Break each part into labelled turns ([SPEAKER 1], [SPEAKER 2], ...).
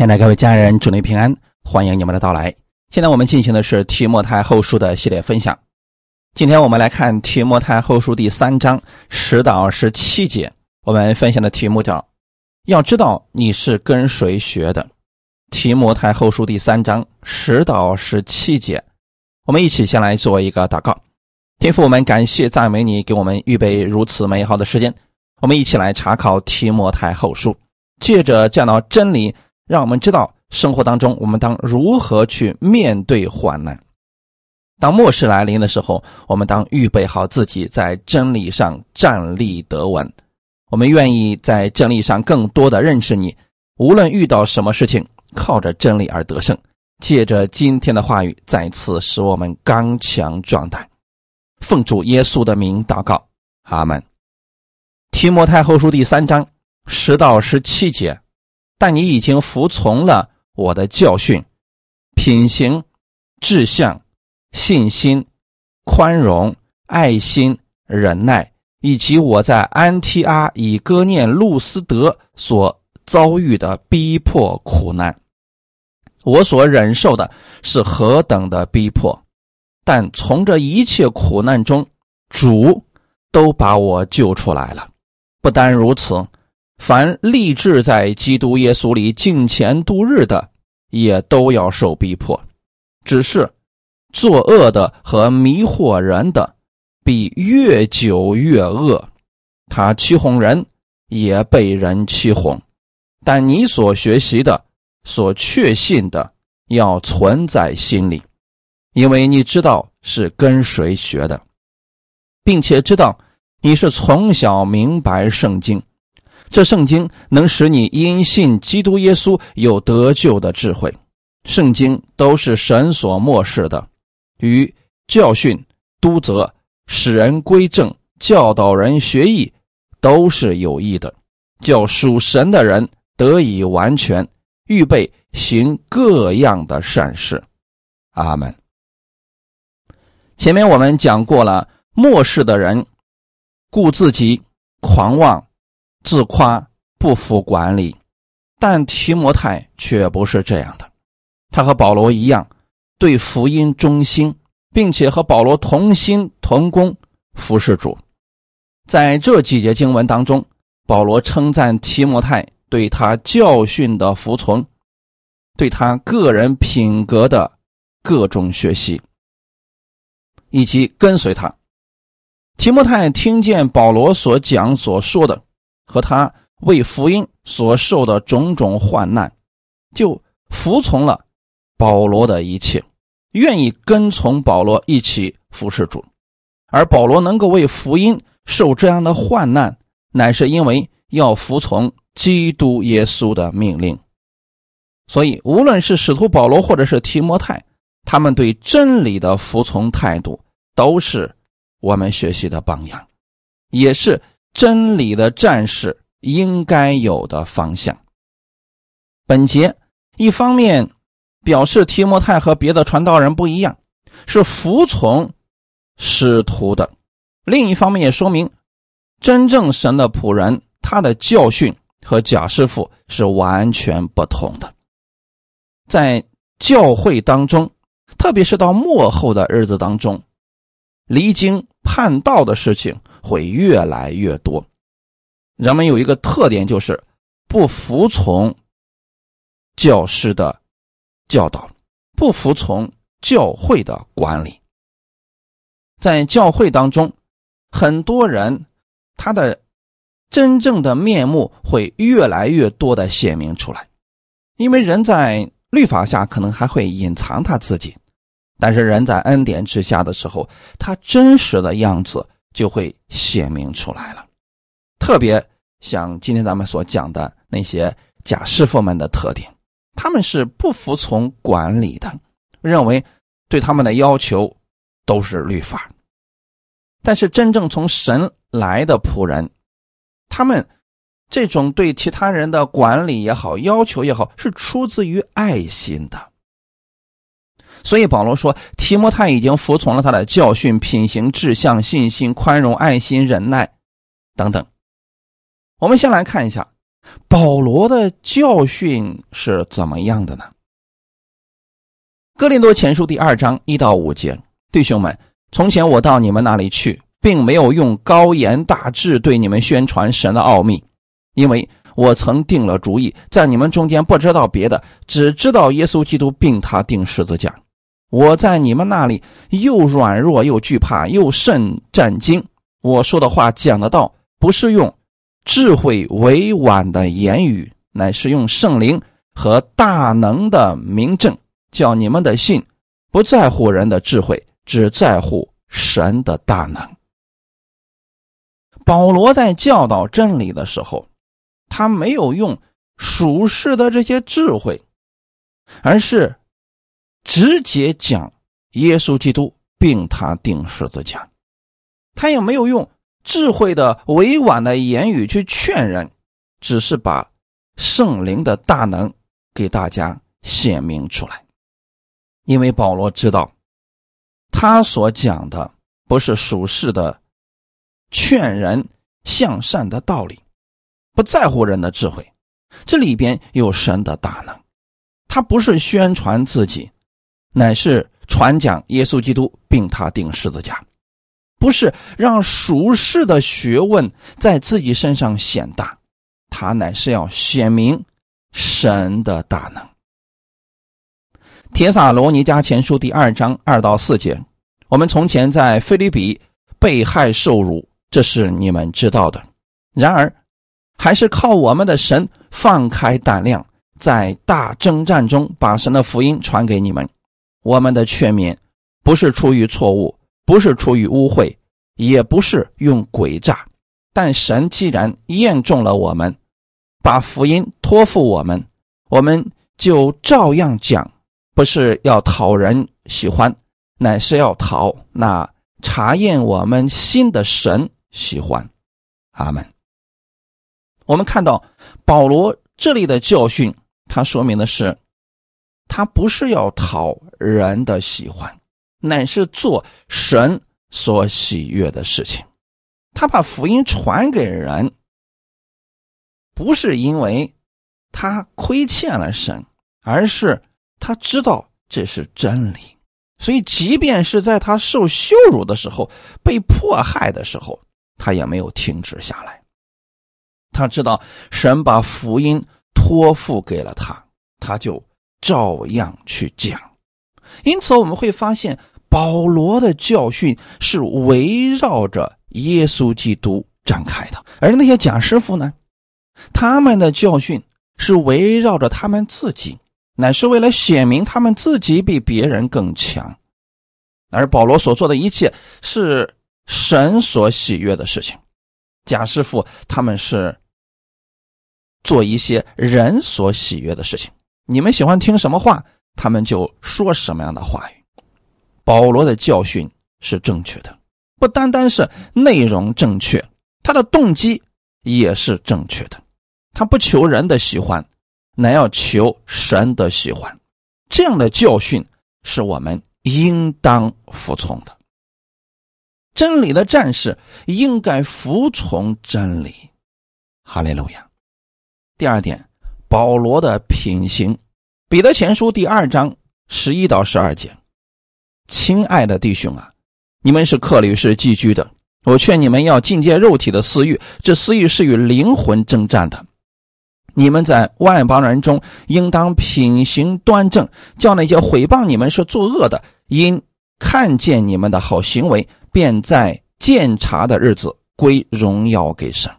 [SPEAKER 1] 亲爱的各位家人，祝您平安，欢迎你们的到来。现在我们进行的是提摩太后书的系列分享。今天我们来看提摩太后书第三章十到十七节。我们分享的题目叫“要知道你是跟谁学的”。提摩太后书第三章十到十七节，我们一起先来做一个祷告。天父，我们感谢赞美你，给我们预备如此美好的时间。我们一起来查考提摩太后书，借着见到真理，让我们知道生活当中我们当如何去面对患难。当末世来临的时候，我们当预备好自己，在真理上站立得稳。我们愿意在真理上更多的认识你，无论遇到什么事情，靠着真理而得胜。借着今天的话语，再次使我们刚强壮胆。奉主耶稣的名祷告，阿门。提摩太后书第三章十到十七节，但你已经服从了我的教训，品行、志向、信心、宽容、爱心、忍耐，以及我在安提阿、以哥念、路斯德所遭遇的逼迫苦难，我所忍受的是何等的逼迫！但从这一切苦难中，主都把我救出来了。不单如此，凡立志在基督耶稣里敬虔度日的，也都要受逼迫。只是作恶的和迷惑人的，必越久越恶。他欺哄人，也被人欺哄。但你所学习的、所确信的，要存在心里。因为你知道是跟谁学的，并且知道你是从小明白圣经，这圣经能使你因信基督耶稣有得救的智慧。圣经都是神所漠视的，与教训、督责、使人归正、教导人学艺，都是有益的，叫属神的人得以完全，预备行各样的善事。阿门。前面我们讲过了，末世的人顾自己、狂妄、自夸、不服管理，但提摩太却不是这样的。他和保罗一样，对福音忠心，并且和保罗同心同工，服侍主。在这几节经文当中，保罗称赞提摩太对他教训的服从，对他个人品格的各种学习。以及跟随他，提摩太听见保罗所讲所说的，和他为福音所受的种种患难，就服从了保罗的一切，愿意跟从保罗一起服侍主。而保罗能够为福音受这样的患难，乃是因为要服从基督耶稣的命令。所以，无论是使徒保罗或者是提摩太。他们对真理的服从态度，都是我们学习的榜样，也是真理的战士应该有的方向。本节一方面表示提摩太和别的传道人不一样，是服从使徒的；另一方面也说明，真正神的仆人他的教训和假师傅是完全不同的。在教会当中。特别是到末后的日子当中，离经叛道的事情会越来越多。人们有一个特点，就是不服从教师的教导，不服从教会的管理。在教会当中，很多人他的真正的面目会越来越多的显明出来，因为人在律法下可能还会隐藏他自己。但是人在恩典之下的时候，他真实的样子就会显明出来了。特别像今天咱们所讲的那些假师傅们的特点，他们是不服从管理的，认为对他们的要求都是律法。但是真正从神来的仆人，他们这种对其他人的管理也好、要求也好，是出自于爱心的。所以保罗说，提摩太已经服从了他的教训、品行、志向、信心、宽容、爱心、忍耐等等。我们先来看一下保罗的教训是怎么样的呢？哥林多前书第二章一到五节，弟兄们，从前我到你们那里去，并没有用高言大志对你们宣传神的奥秘，因为我曾定了主意，在你们中间不知道别的，只知道耶稣基督并他定十字架。我在你们那里又软弱又惧怕又甚战惊。我说的话讲的道，不是用智慧委婉的言语，乃是用圣灵和大能的明证，叫你们的信不在乎人的智慧，只在乎神的大能。保罗在教导真理的时候，他没有用属世的这些智慧，而是。直接讲耶稣基督，并他定十字架，他也没有用智慧的委婉的言语去劝人，只是把圣灵的大能给大家显明出来。因为保罗知道，他所讲的不是属世的劝人向善的道理，不在乎人的智慧，这里边有神的大能，他不是宣传自己。乃是传讲耶稣基督，并他定十字架，不是让属世的学问在自己身上显大，他乃是要显明神的大能。铁撒罗尼迦前书第二章二到四节，我们从前在菲律比被害受辱，这是你们知道的。然而，还是靠我们的神放开胆量，在大征战中把神的福音传给你们。我们的劝勉不是出于错误，不是出于污秽，也不是用诡诈。但神既然验中了我们，把福音托付我们，我们就照样讲，不是要讨人喜欢，乃是要讨那查验我们心的神喜欢。阿门。我们看到保罗这里的教训，他说明的是。他不是要讨人的喜欢，乃是做神所喜悦的事情。他把福音传给人，不是因为他亏欠了神，而是他知道这是真理。所以，即便是在他受羞辱的时候、被迫害的时候，他也没有停止下来。他知道神把福音托付给了他，他就。照样去讲，因此我们会发现保罗的教训是围绕着耶稣基督展开的，而那些假师傅呢，他们的教训是围绕着他们自己，乃是为了显明他们自己比别人更强，而保罗所做的一切是神所喜悦的事情，假师傅他们是做一些人所喜悦的事情。你们喜欢听什么话，他们就说什么样的话语。保罗的教训是正确的，不单单是内容正确，他的动机也是正确的。他不求人的喜欢，乃要求神的喜欢。这样的教训是我们应当服从的。真理的战士应该服从真理。哈利路亚。第二点。保罗的品行，彼得前书第二章十一到十二节，亲爱的弟兄啊，你们是克里是寄居的，我劝你们要禁戒肉体的私欲，这私欲是与灵魂征战的。你们在外邦人中，应当品行端正，叫那些毁谤你们是作恶的，因看见你们的好行为，便在鉴察的日子归荣耀给神。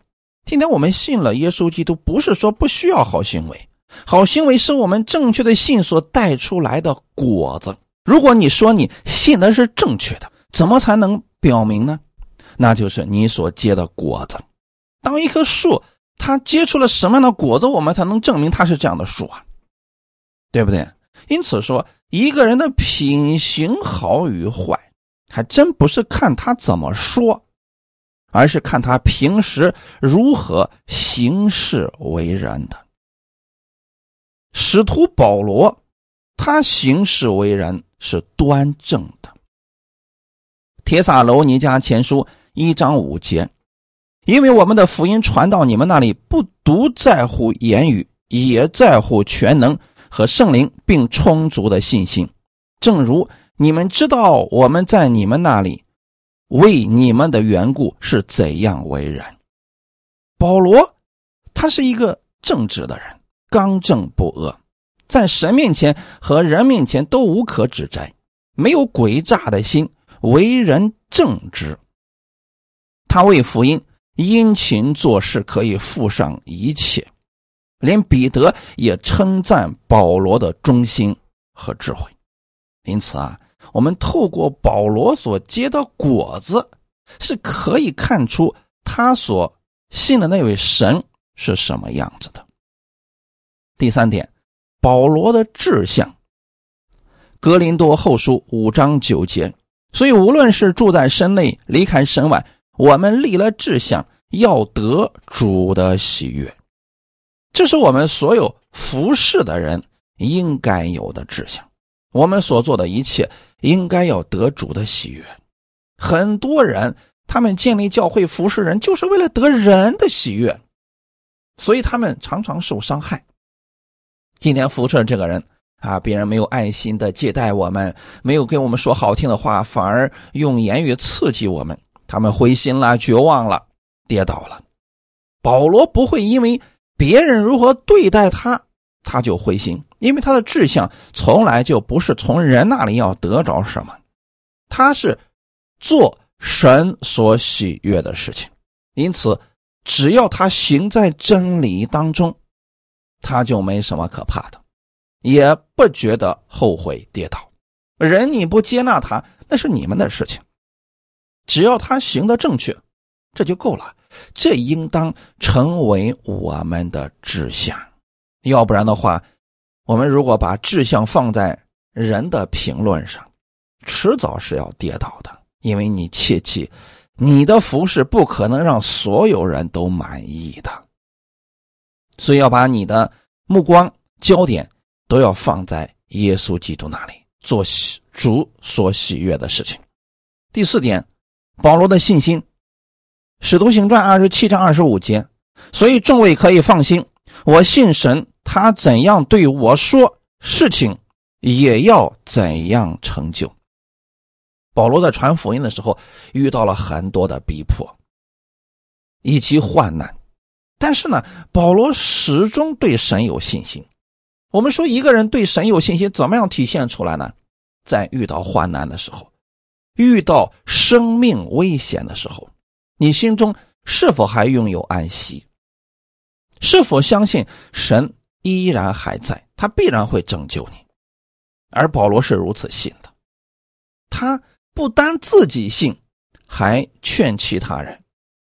[SPEAKER 1] 今天我们信了耶稣基督，不是说不需要好行为，好行为是我们正确的信所带出来的果子。如果你说你信的是正确的，怎么才能表明呢？那就是你所结的果子。当一棵树它结出了什么样的果子，我们才能证明它是这样的树啊？对不对？因此说，一个人的品行好与坏，还真不是看他怎么说。而是看他平时如何行事为人的。使徒保罗，他行事为人是端正的。铁撒罗尼迦前书一章五节，因为我们的福音传到你们那里，不独在乎言语，也在乎全能和圣灵，并充足的信心。正如你们知道，我们在你们那里为你们的缘故是怎样为人。保罗，他是一个正直的人，刚正不阿，在神面前和人面前都无可指摘，没有诡诈的心，为人正直。他为福音。殷勤做事可以付上一切，连彼得也称赞保罗的忠心和智慧。因此啊，我们透过保罗所结的果子，是可以看出他所信的那位神是什么样子的。第三点，保罗的志向，《格林多后书》五章九节。所以，无论是住在身内，离开身外。我们立了志向，要得主的喜悦，这是我们所有服侍的人应该有的志向。我们所做的一切，应该要得主的喜悦。很多人他们建立教会服侍人，就是为了得人的喜悦，所以他们常常受伤害。今天服侍这个人啊，别人没有爱心的接待我们，没有跟我们说好听的话，反而用言语刺激我们。他们灰心了，绝望了，跌倒了。保罗不会因为别人如何对待他，他就灰心，因为他的志向从来就不是从人那里要得着什么，他是做神所喜悦的事情。因此，只要他行在真理当中，他就没什么可怕的，也不觉得后悔跌倒。人你不接纳他，那是你们的事情。只要他行得正确，这就够了。这应当成为我们的志向。要不然的话，我们如果把志向放在人的评论上，迟早是要跌倒的。因为你切记，你的服饰不可能让所有人都满意的。所以要把你的目光焦点都要放在耶稣基督那里，做喜主所喜悦的事情。第四点。保罗的信心，《使徒行传》二十七章二十五节，所以众位可以放心，我信神，他怎样对我说，事情也要怎样成就。保罗在传福音的时候遇到了很多的逼迫以及患难，但是呢，保罗始终对神有信心。我们说一个人对神有信心，怎么样体现出来呢？在遇到患难的时候。遇到生命危险的时候，你心中是否还拥有安息？是否相信神依然还在，他必然会拯救你？而保罗是如此信的，他不单自己信，还劝其他人。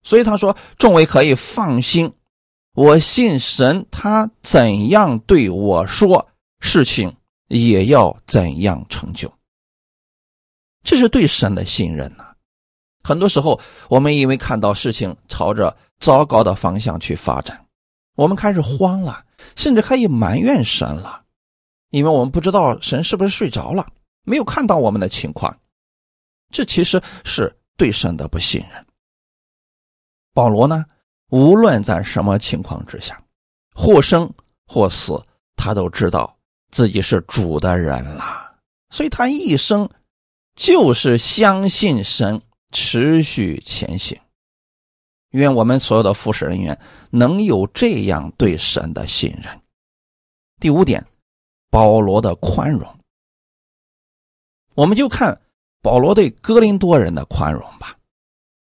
[SPEAKER 1] 所以他说：“众位可以放心，我信神，他怎样对我说，事情也要怎样成就。”这是对神的信任呐。很多时候，我们因为看到事情朝着糟糕的方向去发展，我们开始慌了，甚至可以埋怨神了，因为我们不知道神是不是睡着了，没有看到我们的情况。这其实是对神的不信任。保罗呢，无论在什么情况之下，或生或死，他都知道自己是主的人了，所以他一生。就是相信神，持续前行。愿我们所有的服侍人员能有这样对神的信任。第五点，保罗的宽容。我们就看保罗对哥林多人的宽容吧。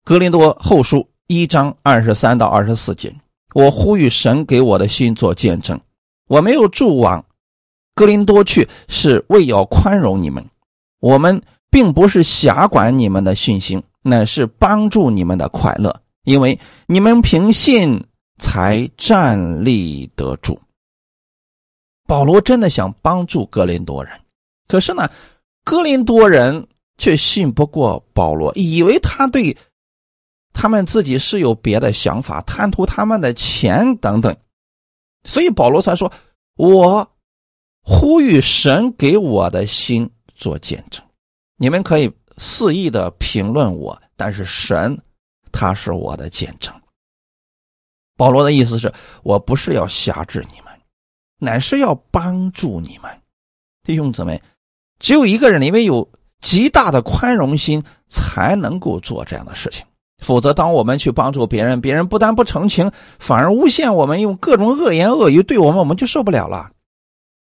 [SPEAKER 1] 哥林多后书一章二十三到二十四节，我呼吁神给我的心做见证。我没有住往哥林多去，是为要宽容你们。我们。并不是辖管你们的信心，乃是帮助你们的快乐，因为你们凭信才站立得住。保罗真的想帮助格林多人，可是呢，格林多人却信不过保罗，以为他对他们自己是有别的想法，贪图他们的钱等等，所以保罗才说：“我呼吁神给我的心做见证。”你们可以肆意的评论我，但是神，他是我的见证。保罗的意思是我不是要辖制你们，乃是要帮助你们。弟兄姊妹，只有一个人，因为有极大的宽容心，才能够做这样的事情。否则，当我们去帮助别人，别人不但不成情，反而诬陷我们，用各种恶言恶语对我们，我们就受不了了。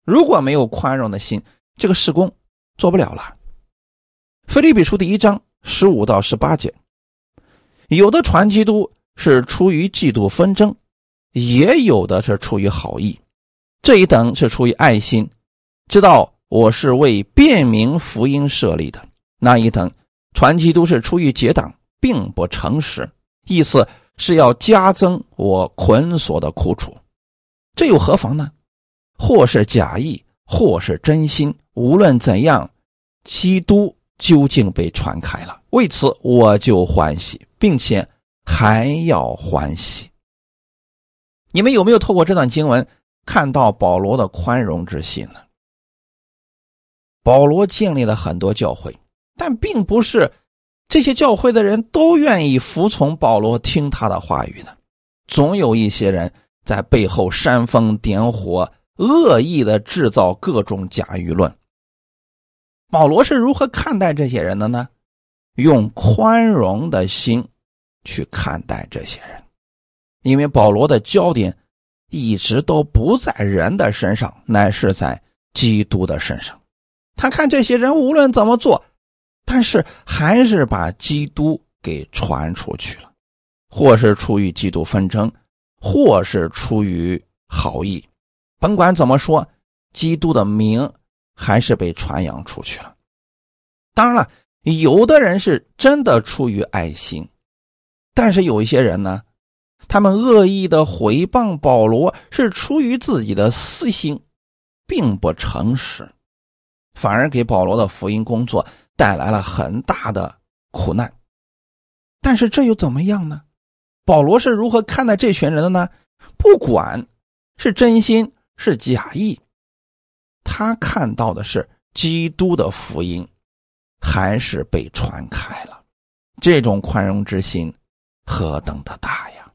[SPEAKER 1] 如果没有宽容的心，这个事工做不了了。腓立比书第一章十五到十八节，有的传基督是出于嫉妒纷争，也有的是出于好意。这一等是出于爱心，知道我是为便民福音设立的；那一等传基督是出于结党。并不诚实，意思是要加增我捆锁的苦楚，这又何妨呢？或是假意，或是真心，无论怎样，基督究竟被传开了，为此我就欢喜，并且还要欢喜。你们有没有透过这段经文看到保罗的宽容之心呢？保罗建立了很多教会，但并不是。这些教会的人都愿意服从保罗，听他的话语的。总有一些人在背后煽风点火，恶意的制造各种假舆论。保罗是如何看待这些人的呢？用宽容的心去看待这些人，因为保罗的焦点一直都不在人的身上，乃是在基督的身上。他看这些人无论怎么做。但是还是把基督给传出去了，或是出于基督纷争，或是出于好意，甭管怎么说，基督的名还是被传扬出去了。当然了，有的人是真的出于爱心，但是有一些人呢，他们恶意的回谤保罗，是出于自己的私心，并不诚实，反而给保罗的福音工作。带来了很大的苦难，但是这又怎么样呢？保罗是如何看待这群人的呢？不管是真心是假意，他看到的是基督的福音还是被传开了。这种宽容之心何等的大呀！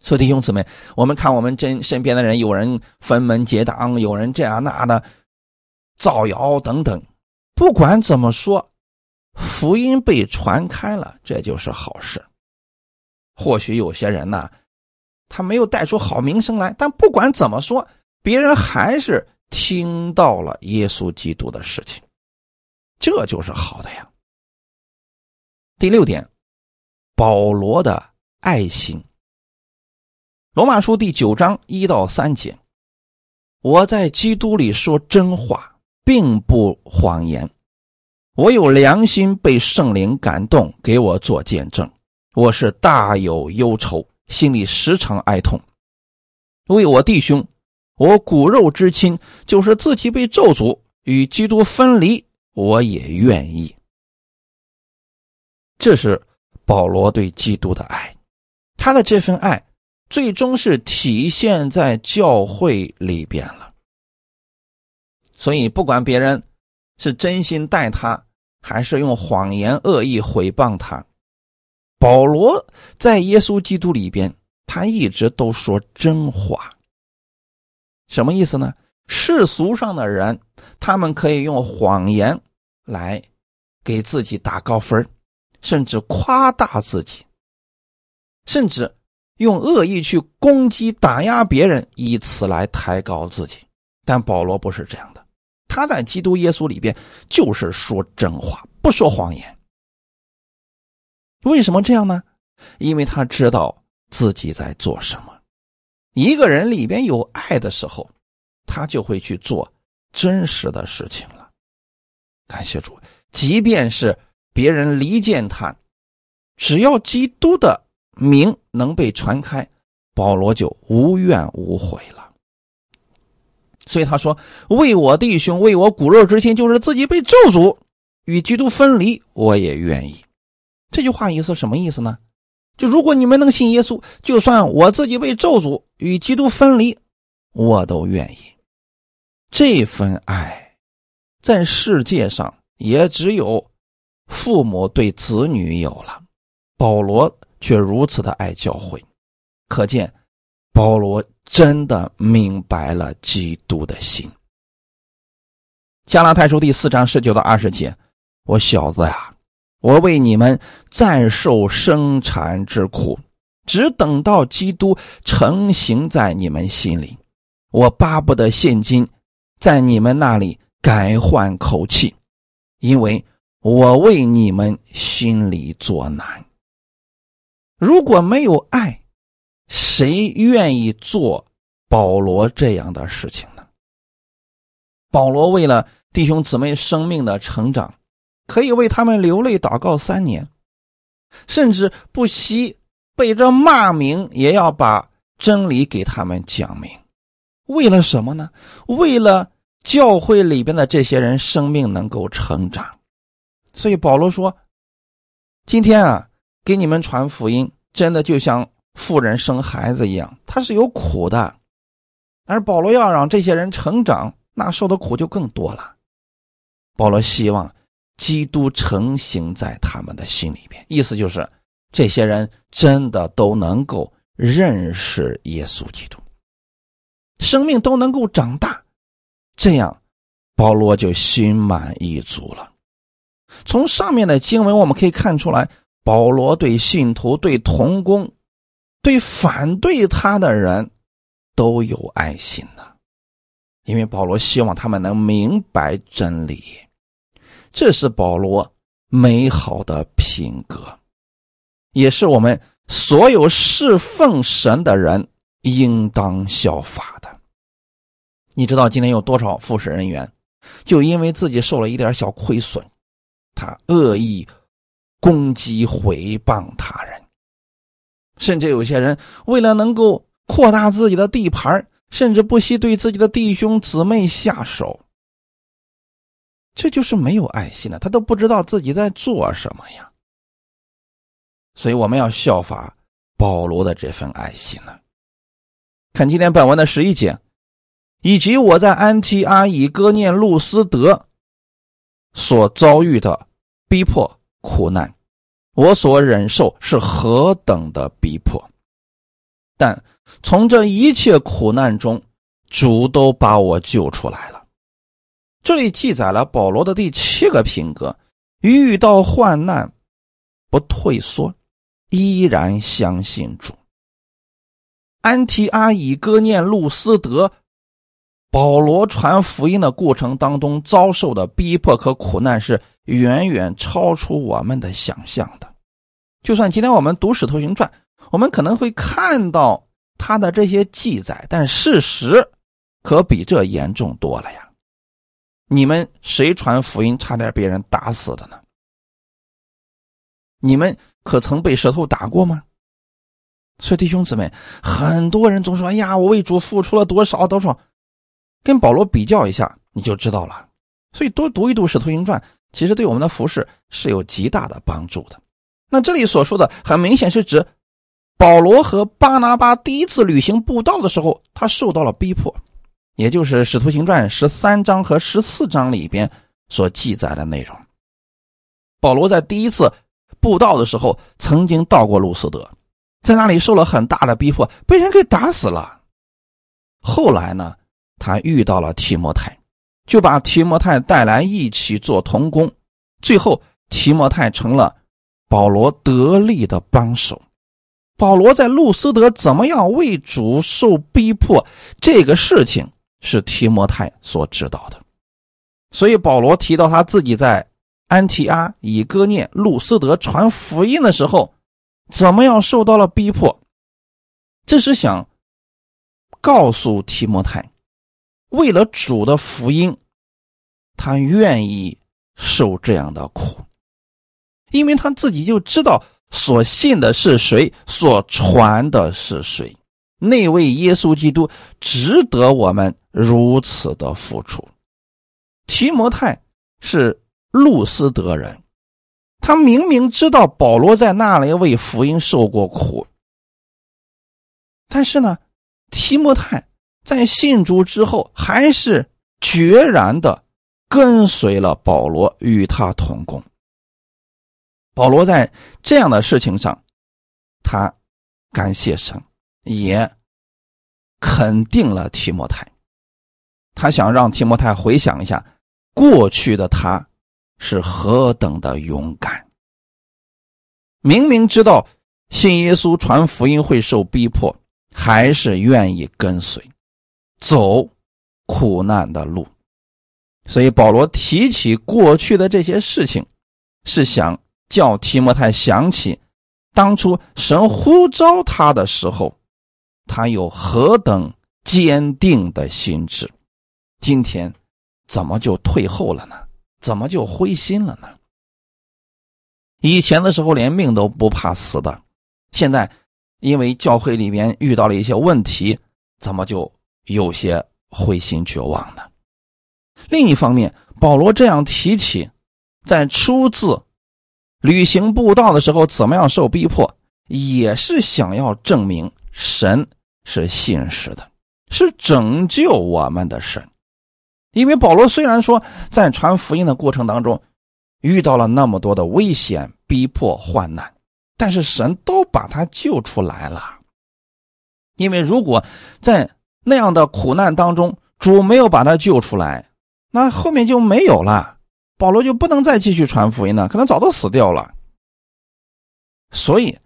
[SPEAKER 1] 所以弟兄姊妹，我们看我们真身边的人，有人分门结党，有人这样那的造谣等等。不管怎么说，福音被传开了，这就是好事。或许有些人呢，他没有带出好名声来，但不管怎么说，别人还是听到了耶稣基督的事情，这就是好的呀。第六点，保罗的爱心。罗马书第九章一到三节，我在基督里说真话。并不谎言，我有良心被圣灵感动，给我做见证。我是大有忧愁，心里时常哀痛。为我弟兄，我骨肉之亲，就是自己被咒诅与基督分离，我也愿意。这是保罗对基督的爱，他的这份爱最终是体现在教会里边了。所以，不管别人是真心待他，还是用谎言恶意毁谤他，保罗在耶稣基督里边，他一直都说真话。什么意思呢？世俗上的人，他们可以用谎言来给自己打高分，甚至夸大自己，甚至用恶意去攻击、打压别人，以此来抬高自己。但保罗不是这样的。他在基督耶稣里边就是说真话，不说谎言。为什么这样呢？因为他知道自己在做什么。一个人里边有爱的时候，他就会去做真实的事情了。感谢主，即便是别人离间他，只要基督的名能被传开，保罗就无怨无悔了。所以他说：“为我弟兄，为我骨肉之亲，就是自己被咒诅，与基督分离，我也愿意。”这句话意思什么意思呢？就如果你们能信耶稣，就算我自己被咒诅，与基督分离，我都愿意。这份爱，在世界上也只有父母对子女有了，保罗却如此的爱教会，可见保罗真的明白了基督的心。加拉太书第四章十九到二十节，我小子呀，我为你们再受生产之苦，只等到基督成型在你们心里。我巴不得现今在你们那里改换口气，因为我为你们心里作难。如果没有爱，谁愿意做保罗这样的事情呢？保罗为了弟兄姊妹生命的成长，可以为他们流泪祷告三年，甚至不惜被这骂名，也要把真理给他们讲明。为了什么呢？为了教会里边的这些人生命能够成长。所以保罗说：“今天啊，给你们传福音，真的就像妇人生孩子一样，他是有苦的。而保罗要让这些人成长，那受的苦就更多了。保罗希望基督成型在他们的心里边，意思就是这些人真的都能够认识耶稣基督。”生命都能够长大，这样保罗就心满意足了。从上面的经文我们可以看出来，保罗对信徒、对童工、对反对他的人都有爱心的，因为保罗希望他们能明白真理，这是保罗美好的品格，也是我们所有侍奉神的人应当效法的。你知道今天有多少复试人员，就因为自己受了一点小亏损，他恶意攻击、毁谤他人，甚至有些人为了能够扩大自己的地盘，甚至不惜对自己的弟兄姊妹下手。这就是没有爱心了，他都不知道自己在做什么呀。所以我们要效法保罗的这份爱心呢。看今天本文的十一节。以及我在安提阿以哥念路斯德所遭遇的逼迫苦难，我所忍受是何等的逼迫！但从这一切苦难中，主都把我救出来了。这里记载了保罗的第七个品格：遇到患难不退缩，依然相信主。安提阿以哥念路斯德。保罗传福音的过程当中遭受的逼迫和苦难是远远超出我们的想象的。就算今天我们读《使徒行传》，我们可能会看到他的这些记载，但事实可比这严重多了呀！你们谁传福音差点被人打死的呢？你们可曾被舌头打过吗？所以弟兄姊妹，很多人总说：“哎呀，我为主付出了多少多少。”跟保罗比较一下，你就知道了。所以多读一读《使徒行传》，其实对我们的服饰是有极大的帮助的。那这里所说的，很明显是指保罗和巴拿巴第一次旅行布道的时候，他受到了逼迫，也就是《使徒行传》十三章和十四章里边所记载的内容。保罗在第一次布道的时候，曾经到过路斯德，在那里受了很大的逼迫，被人给打死了。后来呢？他遇到了提摩太，就把提摩太带来一起做童工，最后提摩太成了保罗得力的帮手。保罗在路斯德怎么样为主受逼迫，这个事情是提摩太所知道的。所以保罗提到他自己在安提阿、以哥念、路斯德传福音的时候，怎么样受到了逼迫，这是想告诉提摩太。为了主的福音，他愿意受这样的苦，因为他自己就知道所信的是谁，所传的是谁。那位耶稣基督值得我们如此的付出。提摩太是路斯德人，他明明知道保罗在那里为福音受过苦，但是呢，提摩太。在信主之后，还是决然的跟随了保罗，与他同工。保罗在这样的事情上，他感谢神，也肯定了提摩太。他想让提摩太回想一下过去的他是何等的勇敢。明明知道信耶稣传福音会受逼迫，还是愿意跟随，走苦难的路。所以保罗提起过去的这些事情，是想叫提摩太想起当初神呼召他的时候，他有何等坚定的心智。今天怎么就退后了呢？怎么就灰心了呢？以前的时候连命都不怕死的，现在因为教会里面遇到了一些问题，怎么就有些灰心绝望呢？另一方面，保罗这样提起，在出自旅行布道的时候怎么样受逼迫，也是想要证明神是信实的，是拯救我们的神。因为保罗虽然说在传福音的过程当中遇到了那么多的危险、逼迫、患难，但是神都把他救出来了。因为如果在那样的苦难当中，主没有把他救出来，那后面就没有了，保罗就不能再继续传福音了，可能早都死掉了。所以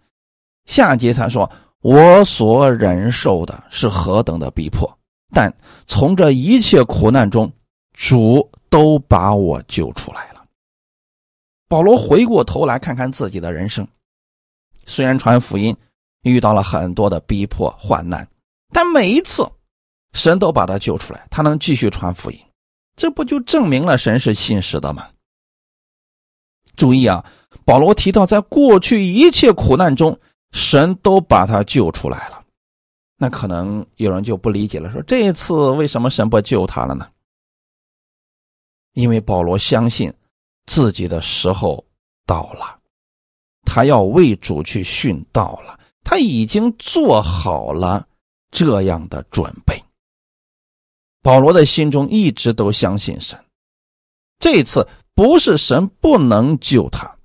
[SPEAKER 1] 下节才说：“我所忍受的是何等的逼迫，但从这一切苦难中。”主都把我救出来了。保罗回过头来看看自己的人生，虽然传福音遇到了很多的逼迫患难，但每一次神都把他救出来，他能继续传福音，这不就证明了神是信实的吗？注意啊，保罗提到在过去一切苦难中，神都把他救出来了。那可能有人就不理解了，说这一次为什么神不救他了呢？因为保罗相信自己的时候到了，他要为主去殉道了，他已经做好了这样的准备。保罗的心中一直都相信神，这次不是神不能救他，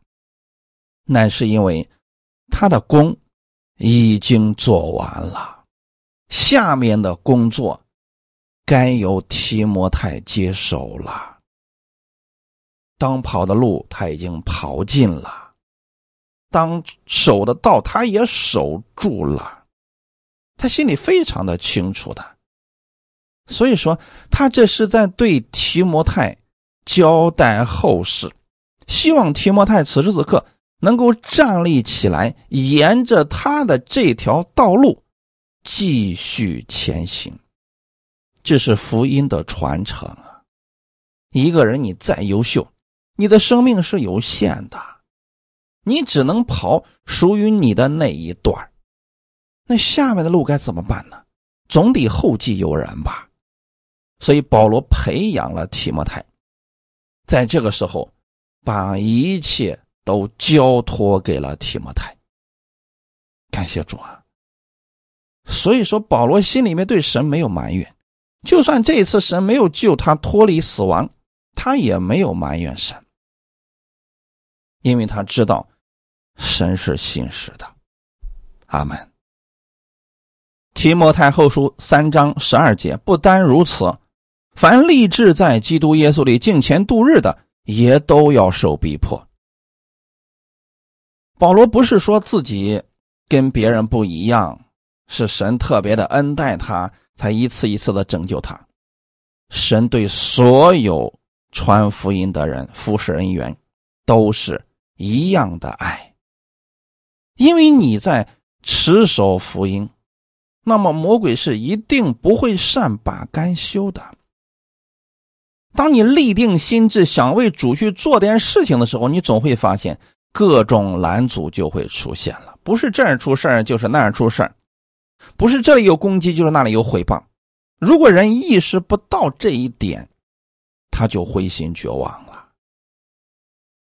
[SPEAKER 1] 乃是因为他的功已经做完了，下面的工作该由提摩太接手了。当跑的路他已经跑尽了，当守的道他也守住了，他心里非常的清楚的，所以说他这是在对提摩太交代后事，希望提摩太此时此刻能够站立起来，沿着他的这条道路继续前行，这是福音的传承啊！一个人你再优秀。你的生命是有限的，你只能跑属于你的那一段那下面的路该怎么办呢？总得后继有人吧。所以保罗培养了提摩太，在这个时候把一切都交托给了提摩太。感谢主啊！所以说保罗心里面对神没有埋怨，就算这一次神没有救他脱离死亡，他也没有埋怨神。因为他知道神是信实的，阿门。提摩太后书三章十二节，不单如此，凡立志在基督耶稣里敬虔度日的，也都要受逼迫。保罗不是说自己跟别人不一样，是神特别的恩待他，才一次一次的拯救他。神对所有传福音的人、服侍人员都是。一样的爱，因为你在持守福音，那么魔鬼是一定不会善罢甘休的。当你立定心智想为主去做点事情的时候，你总会发现各种拦阻就会出现了，不是这儿出事儿就是那儿出事儿，不是这里有攻击就是那里有毁谤。如果人意识不到这一点，他就灰心绝望了。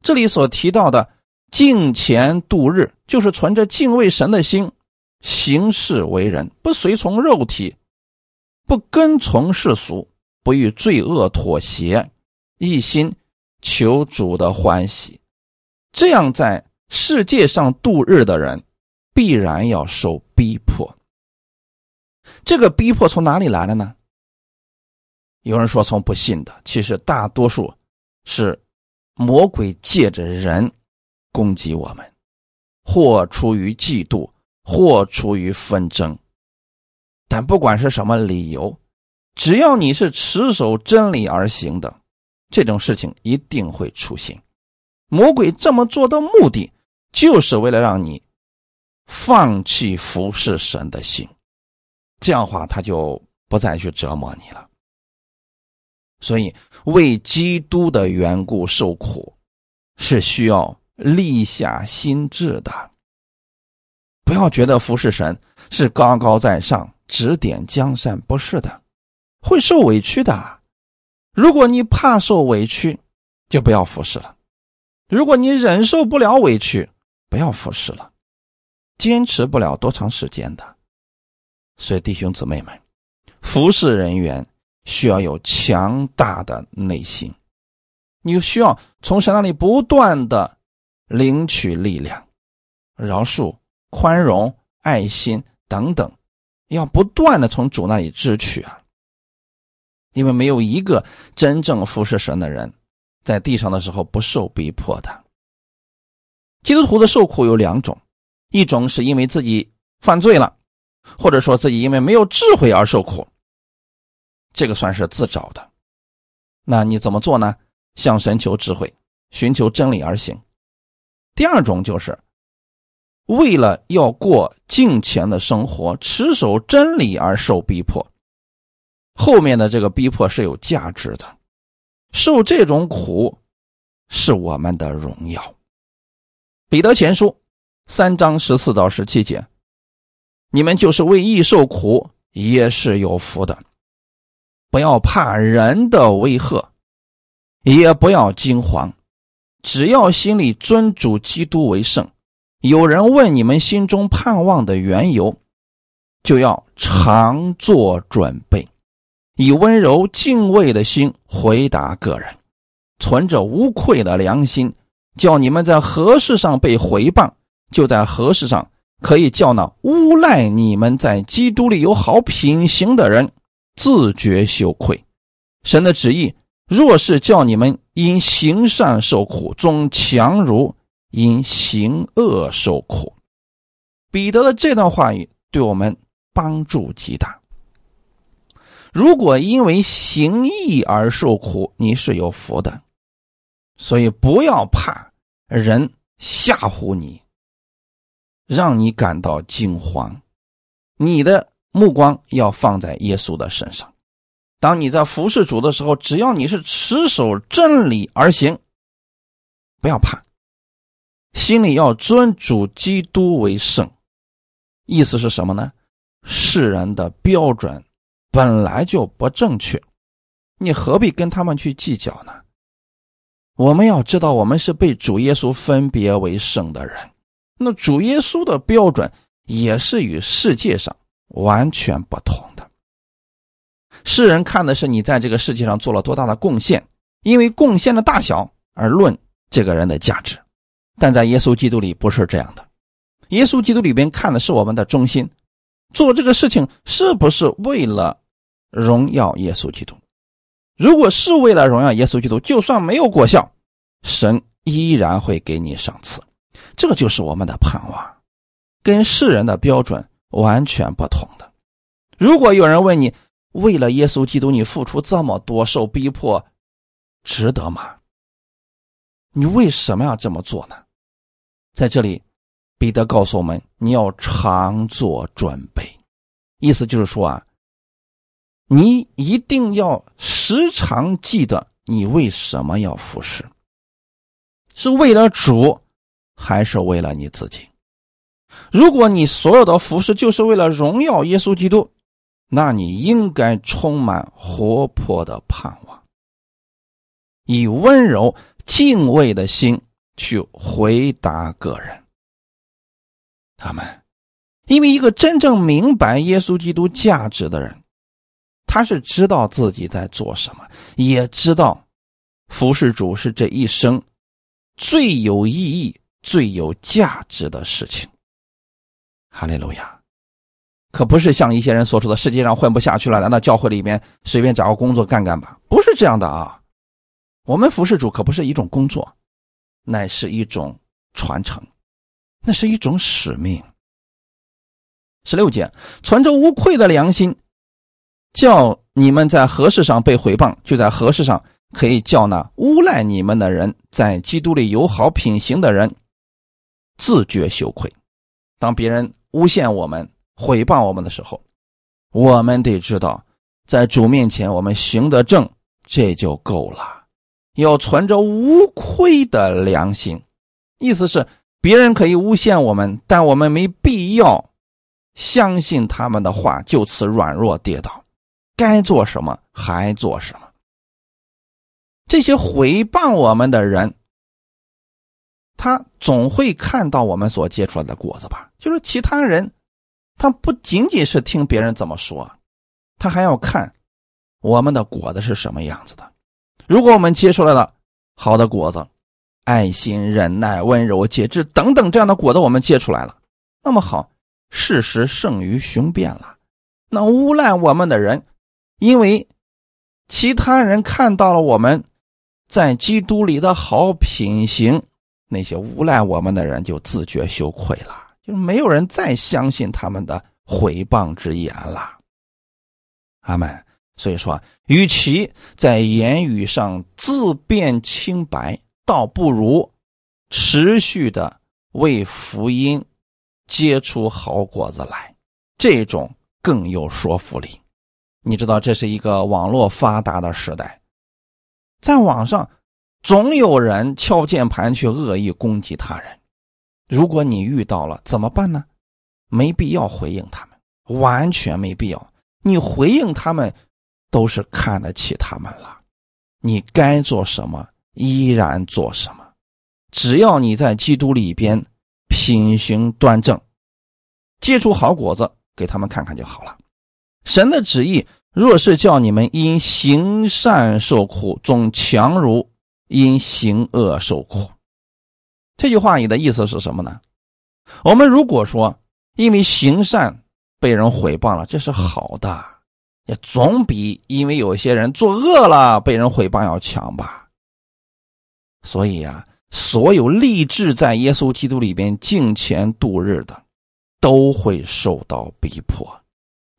[SPEAKER 1] 这里所提到的敬虔度日，就是存着敬畏神的心，行事为人，不随从肉体，不跟从世俗，不与罪恶妥协，一心求主的欢喜。这样在世界上度日的人，必然要受逼迫。这个逼迫从哪里来的呢？有人说从不信的，其实大多数是魔鬼借着人攻击我们，或出于嫉妒，或出于纷争。但不管是什么理由，只要你是持守真理而行的，这种事情一定会出现。魔鬼这么做的目的，就是为了让你放弃服侍神的心，这样的话他就不再去折磨你了。所以，为基督的缘故受苦，是需要立下心志的。不要觉得服侍神是高高在上、指点江山，不是的，会受委屈的。如果你怕受委屈，就不要服侍了；如果你忍受不了委屈，不要服侍了。坚持不了多长时间的。所以，弟兄姊妹们，服侍人员。需要有强大的内心，你需要从神那里不断的领取力量、饶恕、宽容、爱心等等，要不断的从主那里支取啊！因为没有一个真正服侍神的人，在地上的时候不受逼迫的。基督徒的受苦有两种，一种是因为自己犯罪了，或者说自己因为没有智慧而受苦。这个算是自找的，那你怎么做呢？向神求智慧，寻求真理而行。第二种就是为了要过敬虔的生活，持守真理而受逼迫。后面的这个逼迫是有价值的，受这种苦是我们的荣耀。彼得前书三章十四到十七节，你们就是为义受苦，也是有福的。不要怕人的威吓，也不要惊慌，只要心里尊主基督为圣。有人问你们心中盼望的缘由，就要常做准备，以温柔敬畏的心回答个人，存着无愧的良心，叫你们在何事上被回谤，就在何事上可以叫那诬赖你们在基督里有好品行的人。自觉羞愧，神的旨意若是叫你们因行善受苦，总强如因行恶受苦。彼得的这段话语对我们帮助极大。如果因为行义而受苦，你是有福的，所以不要怕人吓唬你，让你感到惊慌，你的。目光要放在耶稣的身上。当你在服侍主的时候，只要你是持守真理而行，不要怕，心里要尊主基督为圣。意思是什么呢？世人的标准本来就不正确，你何必跟他们去计较呢？我们要知道，我们是被主耶稣分别为圣的人。那主耶稣的标准也是与世界上。完全不同的，世人看的是你在这个世界上做了多大的贡献，因为贡献的大小而论这个人的价值，但在耶稣基督里不是这样的。耶稣基督里边看的是我们的中心，做这个事情是不是为了荣耀耶稣基督？如果是为了荣耀耶稣基督，就算没有果效，神依然会给你赏赐。这个就是我们的盼望，跟世人的标准。完全不同的。如果有人问你，为了耶稣基督，你付出这么多，受逼迫，值得吗？你为什么要这么做呢？在这里，彼得告诉我们，你要常做准备，意思就是说啊，你一定要时常记得你为什么要服侍，是为了主，还是为了你自己？如果你所有的服饰就是为了荣耀耶稣基督，那你应该充满活泼的盼望，以温柔敬畏的心去回答个人。他们，因为一个真正明白耶稣基督价值的人，他是知道自己在做什么，也知道服侍主是这一生最有意义、最有价值的事情。哈利路亚！可不是像一些人所说的，世界上混不下去了，来到教会里面随便找个工作干干吧？不是这样的啊！我们服侍主可不是一种工作，乃是一种传承，那是一种使命。十六节，存着无愧的良心，叫你们在何事上被毁谤，就在何事上可以叫那诬赖你们的人，在基督里有好品行的人自觉羞愧。当别人诬陷我们、毁谤我们的时候，我们得知道，在主面前我们行得正，这就够了。要存着无愧的良心，意思是别人可以诬陷我们，但我们没必要相信他们的话，就此软弱跌倒。该做什么还做什么。这些诽谤我们的人，他总会看到我们所结出来的果子吧？就是其他人，他不仅仅是听别人怎么说，他还要看我们的果子是什么样子的。如果我们结出来了好的果子，爱心、忍耐、温柔、节制等等这样的果子，我们结出来了，那么好，事实胜于雄辩了。那诬赖我们的人，因为其他人看到了我们在基督里的好品行，那些诬赖我们的人就自觉羞愧了，就没有人再相信他们的毁谤之言了。阿门。所以说，与其在言语上自辩清白，倒不如持续的为福音结出好果子来，这种更有说服力。你知道，这是一个网络发达的时代，在网上总有人敲键盘去恶意攻击他人。如果你遇到了怎么办呢？没必要回应他们，完全没必要。你回应他们。都是看得起他们了，你该做什么依然做什么，只要你在基督里边品行端正，结出好果子给他们看看就好了。神的旨意若是叫你们因行善受苦，总强如因行恶受苦。这句话你的意思是什么呢？我们如果说因为行善被人毁谤了，这是好的。也总比因为有些人作恶了被人毁谤要强吧。所以呀，所有立志在耶稣基督里边敬虔度日的，都会受到逼迫。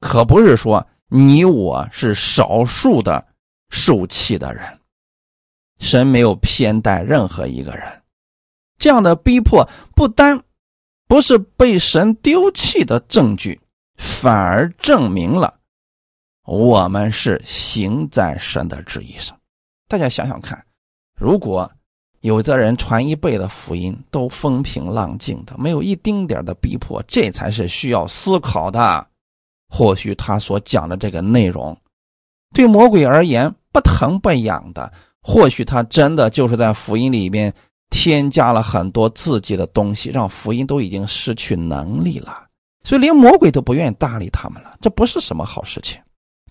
[SPEAKER 1] 可不是说你我是少数的受气的人，神没有偏待任何一个人。这样的逼迫不单不是被神丢弃的证据，反而证明了。我们是行在神的旨意上，大家想想看，如果有的人传一辈的福音都风平浪静的，没有一丁点的逼迫，这才是需要思考的。或许他所讲的这个内容，对魔鬼而言不疼不痒的，或许他真的就是在福音里面添加了很多自己的东西，让福音都已经失去能力了，所以连魔鬼都不愿意搭理他们了，这不是什么好事情。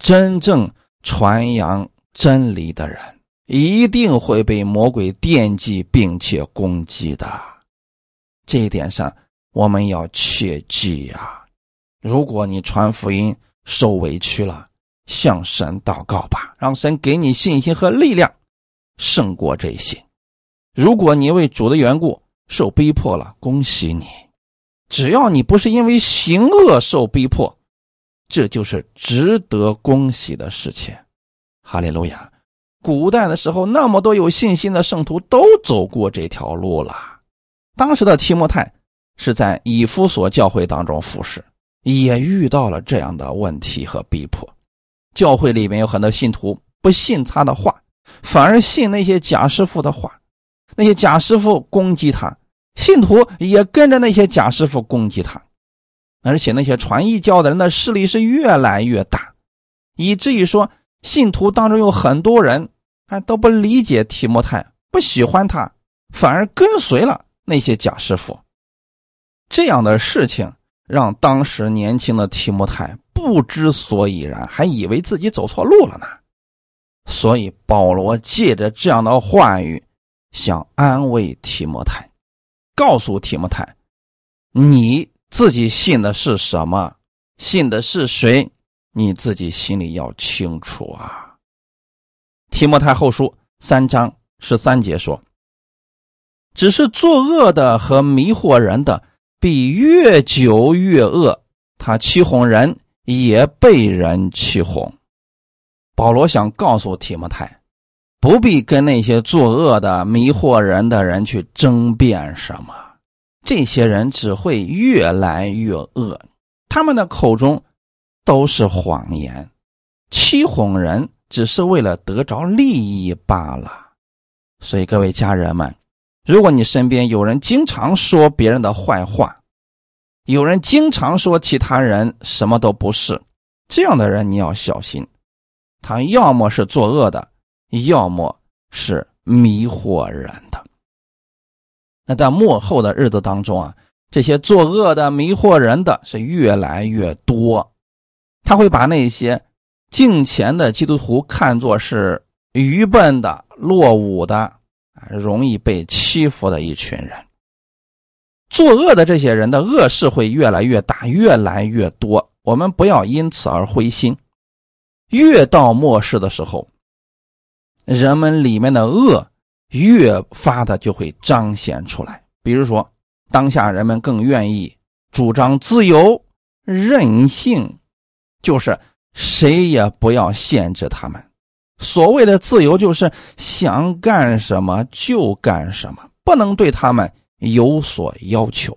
[SPEAKER 1] 真正传扬真理的人，一定会被魔鬼惦记并且攻击的。这一点上，我们要切记呀。如果你传福音受委屈了，向神祷告吧，让神给你信心和力量，胜过这些。如果你为主的缘故受逼迫了，恭喜你。只要你不是因为行恶受逼迫。这就是值得恭喜的事情，哈利路亚！古代的时候，那么多有信心的圣徒都走过这条路了。当时的提摩太是在以弗所教会当中服侍，也遇到了这样的问题和逼迫。教会里面有很多信徒不信他的话，反而信那些假师傅的话，那些假师傅攻击他，信徒也跟着那些假师傅攻击他。而且那些传异教的人的势力是越来越大，以至于说信徒当中有很多人啊都不理解提摩太，不喜欢他，反而跟随了那些假师傅。这样的事情让当时年轻的提摩太不知所以然，还以为自己走错路了呢。所以保罗借着这样的话语，想安慰提摩太，告诉提摩太，你。自己信的是什么，信的是谁，你自己心里要清楚啊。提摩太后书三章十三节说：“只是作恶的和迷惑人的，必越久越恶。他欺哄人，也被人欺哄。”保罗想告诉提摩太，不必跟那些作恶的、迷惑人的人去争辩什么，这些人只会越来越恶。他们的口中都是谎言，欺哄人只是为了得着利益罢了。所以，各位家人们，如果你身边有人经常说别人的坏话，有人经常说其他人什么都不是，这样的人你要小心，他要么是作恶的，要么是迷惑人的。那在末后的日子当中啊。这些作恶的、迷惑人的是越来越多，他会把那些敬虔的基督徒看作是愚笨的、落伍的、容易被欺负的一群人。作恶的这些人的恶事会越来越大、越来越多。我们不要因此而灰心。越到末世的时候，人们里面的恶越发的就会彰显出来。比如说。当下人们更愿意主张自由、任性，就是谁也不要限制他们。所谓的自由，就是想干什么就干什么，不能对他们有所要求。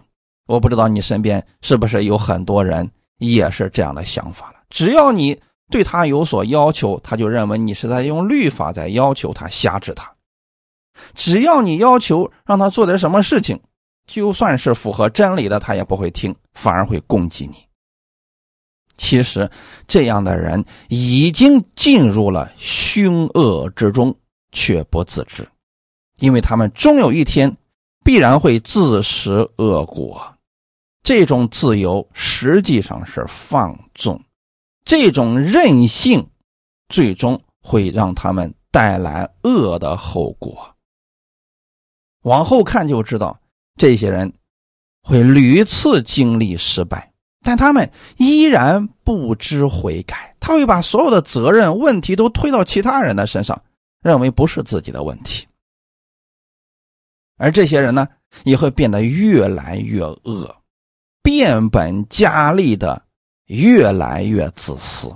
[SPEAKER 1] 我不知道你身边是不是有很多人也是这样的想法了。只要你对他有所要求，他就认为你是在用律法在要求他、辖制他。只要你要求让他做点什么事情。就算是符合真理的，他也不会听，反而会攻击你。其实，这样的人已经进入了凶恶之中，却不自知，因为他们终有一天必然会自食恶果。这种自由实际上是放纵，这种任性，最终会让他们带来恶的后果。往后看就知道。这些人会屡次经历失败，但他们依然不知悔改。他会把所有的责任、问题都推到其他人的身上，认为不是自己的问题。而这些人呢，也会变得越来越恶，变本加厉的越来越自私。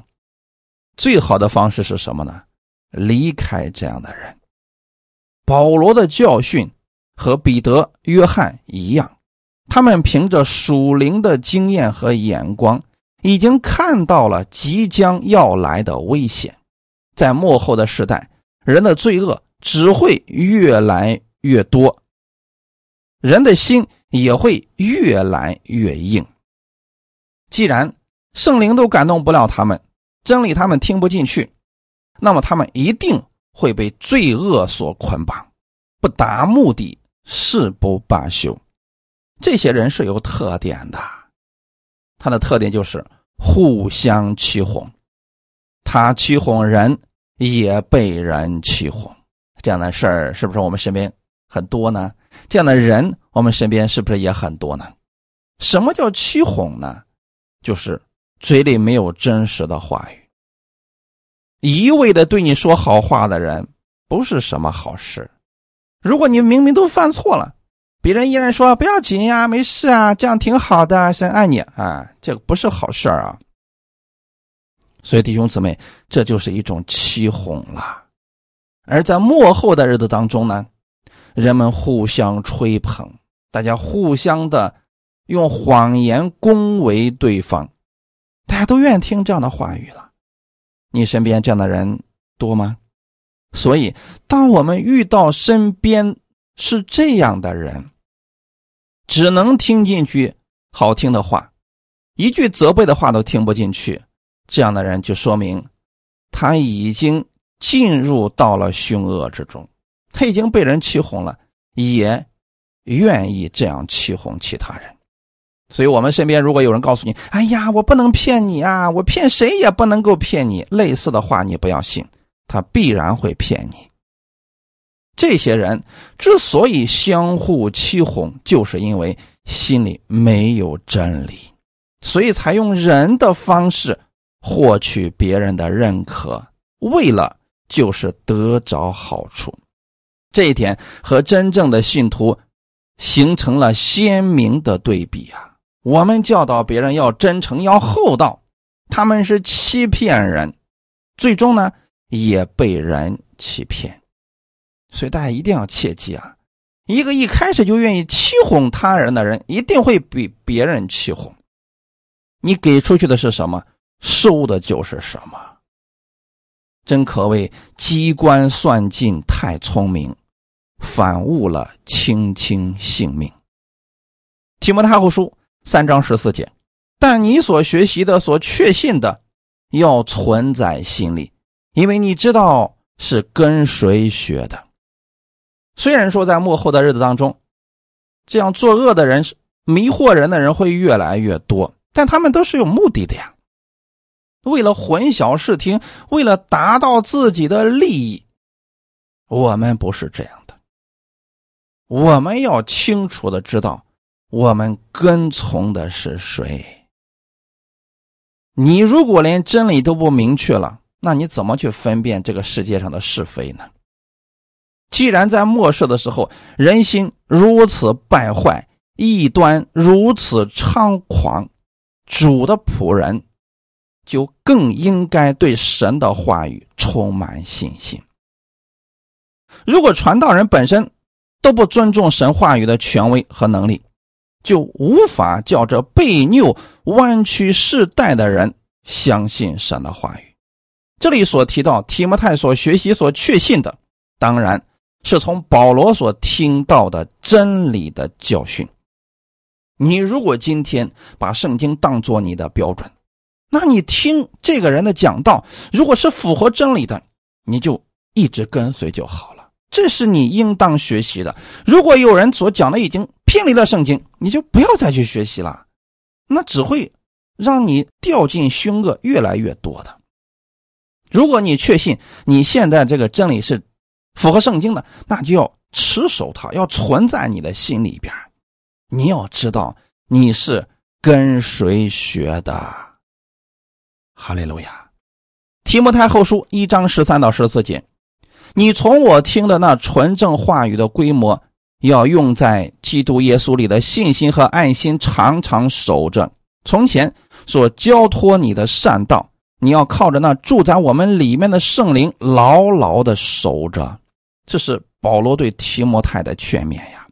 [SPEAKER 1] 最好的方式是什么呢？离开这样的人。保罗的教训。和彼得、约翰一样，他们凭着属灵的经验和眼光，已经看到了即将要来的危险。在末后的时代，人的罪恶只会越来越多，人的心也会越来越硬。既然圣灵都感动不了他们，真理他们听不进去，那么他们一定会被罪恶所捆绑，不达目的。誓不罢休，这些人是有特点的，他的特点就是互相欺哄，他欺哄人，也被人欺哄，这样的事儿是不是我们身边很多呢？这样的人我们身边是不是也很多呢？什么叫欺哄呢？就是嘴里没有真实的话语，一味的对你说好话的人，不是什么好事。如果你明明都犯错了，别人依然说不要紧呀，没事啊，这样挺好的，神爱你啊，这个不是好事啊。所以弟兄姊妹，这就是一种欺哄了。而在幕后的日子当中呢，人们互相吹捧，大家互相的用谎言恭维对方，大家都愿意听这样的话语了。你身边这样的人多吗？所以，当我们遇到身边是这样的人，只能听进去好听的话，一句责备的话都听不进去，这样的人就说明他已经进入到了凶恶之中，他已经被人欺哄了，也愿意这样欺哄其他人。所以，我们身边如果有人告诉你：“哎呀，我不能骗你啊，我骗谁也不能够骗你。”类似的话，你不要信。他必然会骗你。这些人之所以相互欺哄，就是因为心里没有真理，所以才用人的方式获取别人的认可，为了就是得着好处。这一点和真正的信徒形成了鲜明的对比啊！我们教导别人要真诚、要厚道，他们是欺骗人，最终呢也被人欺骗。所以大家一定要切记啊！一个一开始就愿意欺哄他人的人，一定会被别人欺哄。你给出去的是什么，收的就是什么。真可谓机关算尽太聪明。反误了卿卿性命。提摩太后书三章十四节，但你所学习的、所确信的，要存在心里，因为你知道是跟谁学的。虽然说在幕后的日子当中，这样作恶的人、迷惑人的人会越来越多，但他们都是有目的的呀，为了混淆视听，为了达到自己的利益。我们不是这样的。我们要清楚的知道，我们跟从的是谁。你如果连真理都不明确了，那你怎么去分辨这个世界上的是非呢？既然在末世的时候，人心如此败坏，异端如此猖狂，主的仆人就更应该对神的话语充满信心。如果传道人本身，都不尊重神话语的权威和能力，就无法叫这被拗、弯曲世代的人相信神的话语。这里所提到提摩太所学习、所确信的，当然是从保罗所听到的真理的教训。你如果今天把圣经当做你的标准，那你听这个人的讲道，如果是符合真理的，你就一直跟随就好了。这是你应当学习的。如果有人所讲的已经偏离了圣经，你就不要再去学习了，那只会让你掉进凶恶越来越多的。如果你确信你现在这个真理是符合圣经的，那就要持守它，要存在你的心里边。你要知道你是跟谁学的。哈利路亚。提摩太后书一章十三到十四节。你从我听的那纯正话语的规模，要用在基督耶稣里的信心和爱心，常常守着。从前所交托你的善道，你要靠着那住在我们里面的圣灵，牢牢的守着。这是保罗对提摩太的劝勉呀，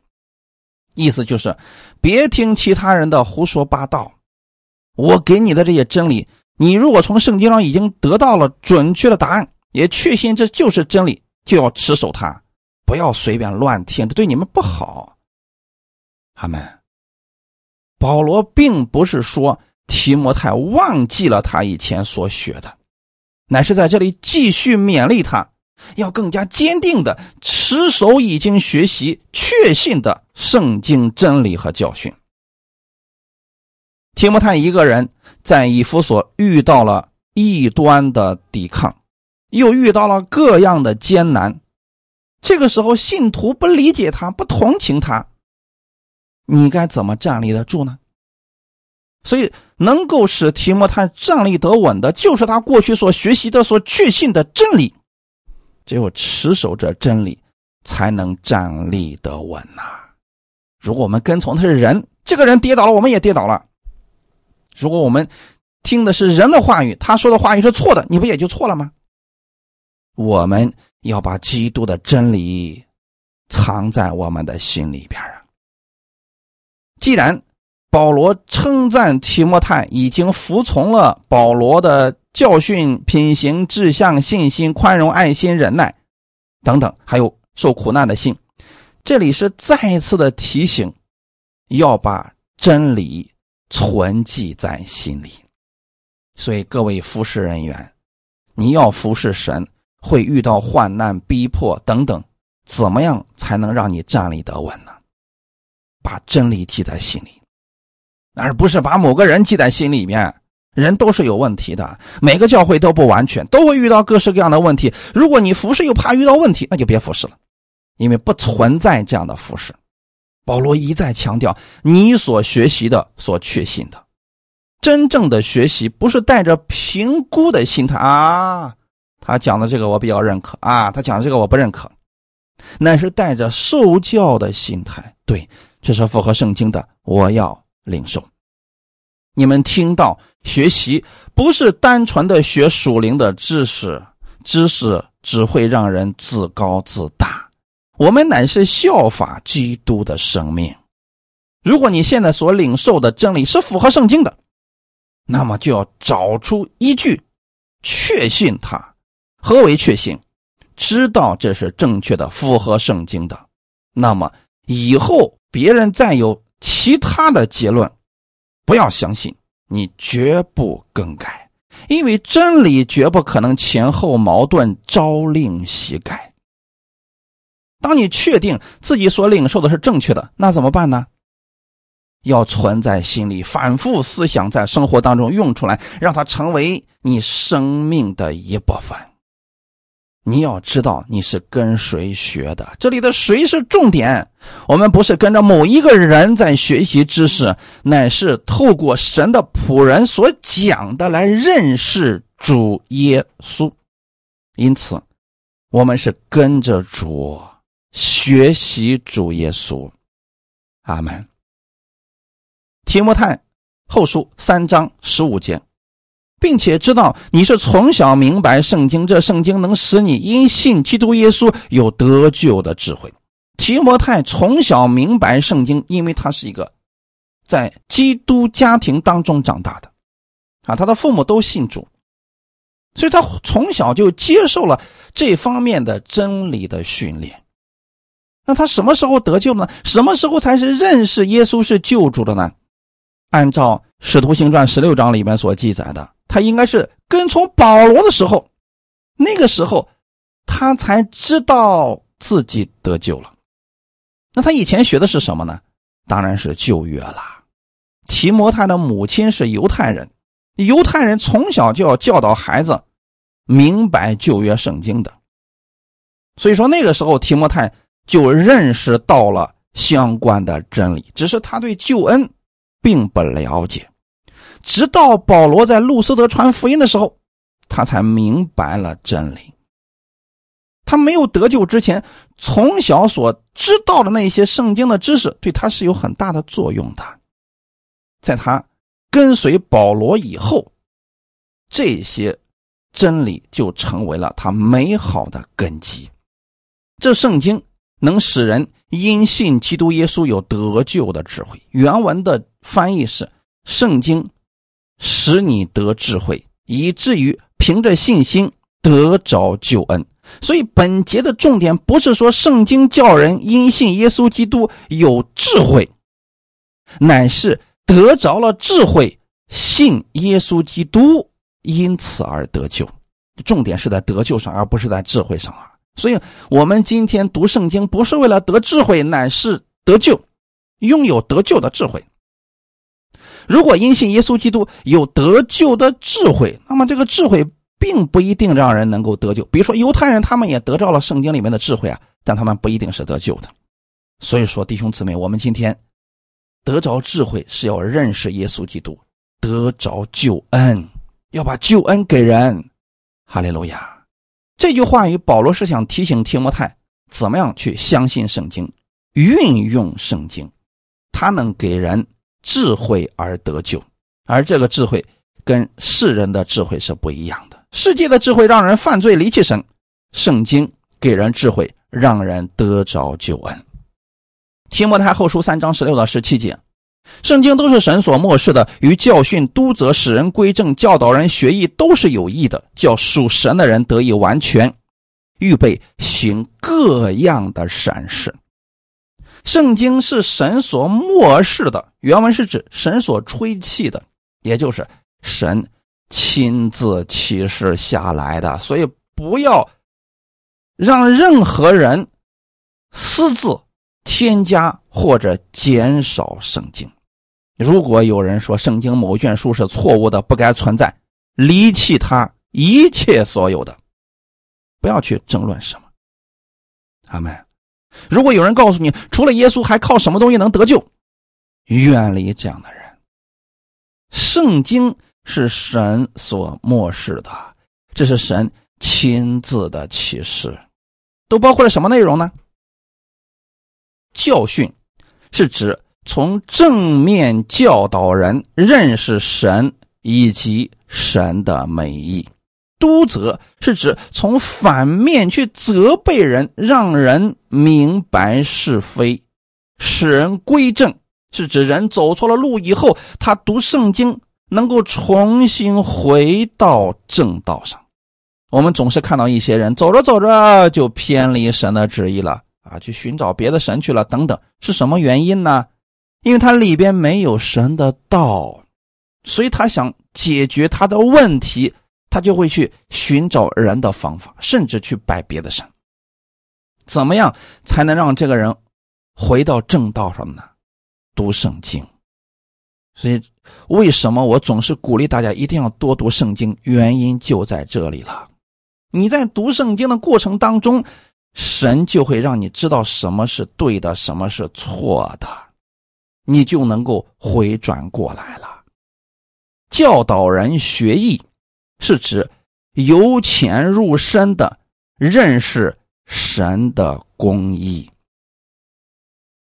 [SPEAKER 1] 意思就是别听其他人的胡说八道。我给你的这些真理，你如果从圣经上已经得到了准确的答案，也确信这就是真理。就要持守它，不要随便乱听，这对你们不好。阿门。保罗并不是说提摩太忘记了他以前所学的，乃是在这里继续勉励他，要更加坚定的持守已经学习确信的圣经真理和教训。提摩太一个人在以弗所遇到了异端的抵抗。又遇到了各样的艰难，这个时候信徒不理解他，不同情他，你该怎么站立得住呢？所以，能够使提摩太站立得稳的，就是他过去所学习的、所确信的真理。只有持守着真理，才能站立得稳呐。如果我们跟从的是人，这个人跌倒了，我们也跌倒了。如果我们听的是人的话语，他说的话语是错的，你不也就错了吗？我们要把基督的真理藏在我们的心里边啊！既然保罗称赞提摩太已经服从了保罗的教训、品行、志向、信心、宽容、爱心、忍耐等等，还有受苦难的信，这里是再一次的提醒，要把真理存记在心里。所以，各位服侍人员，你要服侍神。会遇到患难、逼迫等等，怎么样才能让你站立得稳呢？把真理记在心里，而不是把某个人记在心里面。人都是有问题的，每个教会都不完全，都会遇到各式各样的问题。如果你服侍又怕遇到问题，那就别服侍了，因为不存在这样的服侍。保罗一再强调，你所学习的、所确信的，真正的学习不是带着评估的心态啊，他讲的这个我比较认可啊，他讲的这个我不认可，乃是带着受教的心态。对，这是符合圣经的，我要领受。你们听到学习不是单纯的学属灵的知识，知识只会让人自高自大。我们乃是效法基督的生命。如果你现在所领受的真理是符合圣经的，那么就要找出依据，确信它。何为确信？知道这是正确的，符合圣经的。那么以后别人再有其他的结论，不要相信，你绝不更改，因为真理绝不可能前后矛盾，朝令夕改。当你确定自己所领受的是正确的，那怎么办呢？要存在心里，反复思想，在生活当中用出来，让它成为你生命的一部分。你要知道你是跟谁学的，这里的“谁”是重点。我们不是跟着某一个人在学习知识，乃是透过神的仆人所讲的来认识主耶稣。因此，我们是跟着主学习主耶稣。阿门。提摩太后书三章十五节，并且知道你是从小明白圣经，这圣经能使你因信基督耶稣有得救的智慧。提摩太从小明白圣经，因为他是一个在基督家庭当中长大的，啊，他的父母都信主，所以他从小就接受了这方面的真理的训练。那他什么时候得救呢？什么时候才是认识耶稣是救主的呢？按照《使徒行传》十六章里面所记载的，他应该是跟从保罗的时候，那个时候他才知道自己得救了。那他以前学的是什么呢？当然是旧约啦。提摩太的母亲是犹太人，犹太人从小就要教导孩子明白旧约圣经的，所以说那个时候提摩太就认识到了相关的真理，只是他对救恩。并不了解，直到保罗在路斯德传福音的时候，他才明白了真理。他没有得救之前，从小所知道的那些圣经的知识，对他是有很大的作用的。在他跟随保罗以后，这些真理就成为了他美好的根基。这圣经能使人因信基督耶稣有得救的智慧。原文的。翻译是：圣经使你得智慧，以至于凭着信心得着救恩。所以本节的重点不是说圣经叫人因信耶稣基督有智慧，乃是得着了智慧，信耶稣基督，因此而得救。重点是在得救上，而不是在智慧上啊！所以，我们今天读圣经不是为了得智慧，乃是得救，拥有得救的智慧。如果因信耶稣基督有得救的智慧，那么这个智慧并不一定让人能够得救。比如说犹太人，他们也得到了圣经里面的智慧啊，但他们不一定是得救的。所以说，弟兄姊妹，我们今天得着智慧是要认识耶稣基督，得着救恩，要把救恩给人。哈利路亚！这句话与保罗是想提醒提摩太，怎么样去相信圣经，运用圣经，他能给人。智慧而得救，而这个智慧跟世人的智慧是不一样的。世界的智慧让人犯罪离弃神，圣经给人智慧，让人得着救恩。提摩太后书三章十六到十七节，圣经都是神所漠视的，与教训、督责、使人归正、教导人学艺，都是有益的，叫属神的人得以完全，预备行各样的善事。圣经是神所漠视的，原文是指神所吹气的，也就是神亲自启示下来的。所以不要让任何人私自添加或者减少圣经。如果有人说圣经某卷书是错误的，不该存在，离弃它一切所有的，不要去争论什么。阿门。如果有人告诉你，除了耶稣还靠什么东西能得救？远离这样的人。圣经是神所漠视的，这是神亲自的启示，都包括了什么内容呢？教训是指从正面教导人认识神以及神的美意；督责是指从反面去责备人，让人明白是非，使人归正。是指人走错了路以后，他读圣经能够重新回到正道上。我们总是看到一些人走着走着就偏离神的旨意了啊，去寻找别的神去了等等，是什么原因呢？因为他里边没有神的道，所以他想解决他的问题，他就会去寻找人的方法，甚至去拜别的神。怎么样才能让这个人回到正道上呢？读圣经，所以为什么我总是鼓励大家一定要多读圣经？原因就在这里了。你在读圣经的过程当中，神就会让你知道什么是对的，什么是错的，你就能够回转过来了。教导人学艺，是指由浅入深的认识神的公义。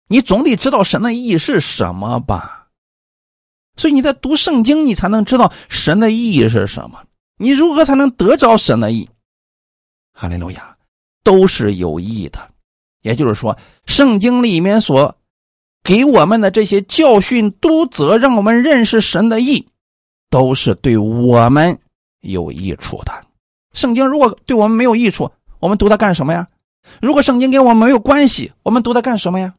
[SPEAKER 1] 你总得知道神的意是什么吧？所以你在读圣经，你才能知道神的意义是什么。你如何才能得着神的意？哈利路亚，都是有益的。也就是说，圣经里面所给我们的这些教训、督责，让我们认识神的意，都是对我们有益处的。圣经如果对我们没有益处，我们读它干什么呀？如果圣经跟我们没有关系，我们读它干什么呀？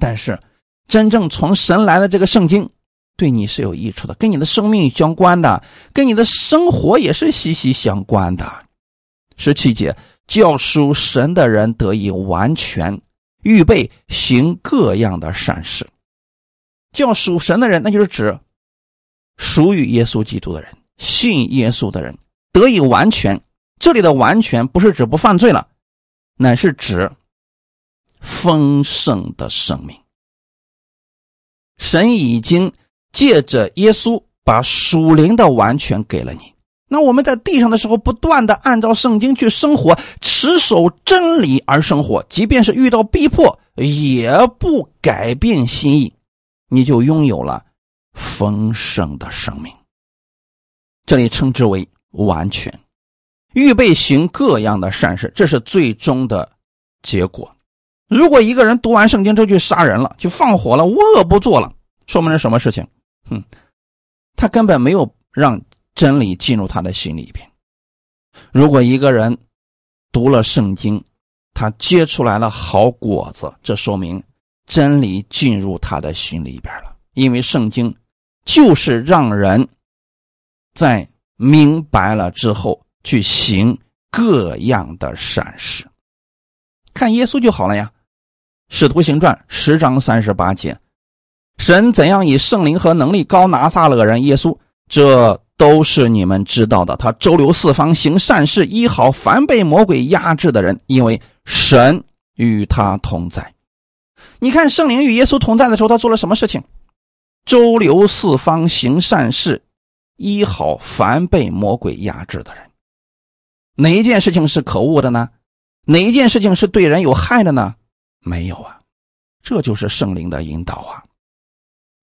[SPEAKER 1] 但是，真正从神来的这个圣经，对你是有益处的，跟你的生命相关的，跟你的生活也是息息相关的。十七节，教书神的人得以完全预备行各样的善事。叫属神的人，那就是指属于耶稣基督的人，信耶稣的人得以完全。这里的完全不是指不犯罪了，乃是指。丰盛的生命，神已经借着耶稣把属灵的完全给了你。那我们在地上的时候，不断的按照圣经去生活，持守真理而生活，即便是遇到逼迫，也不改变心意，你就拥有了丰盛的生命。这里称之为完全，预备行各样的善事，这是最终的结果。如果一个人读完圣经之后去杀人了，去放火了，无恶不作了，说明是什么事情？哼，他根本没有让真理进入他的心里边。如果一个人读了圣经，他结出来了好果子，这说明真理进入他的心里边了。因为圣经就是让人在明白了之后去行各样的善事，看耶稣就好了呀。使徒行传十章三十八节，神怎样以圣灵和能力高拿撒勒人耶稣，这都是你们知道的。他周流四方行善事，医好凡被魔鬼压制的人，因为神与他同在。你看圣灵与耶稣同在的时候，他做了什么事情？周流四方行善事，医好凡被魔鬼压制的人。哪一件事情是可恶的呢？哪一件事情是对人有害的呢？没有啊，这就是圣灵的引导啊！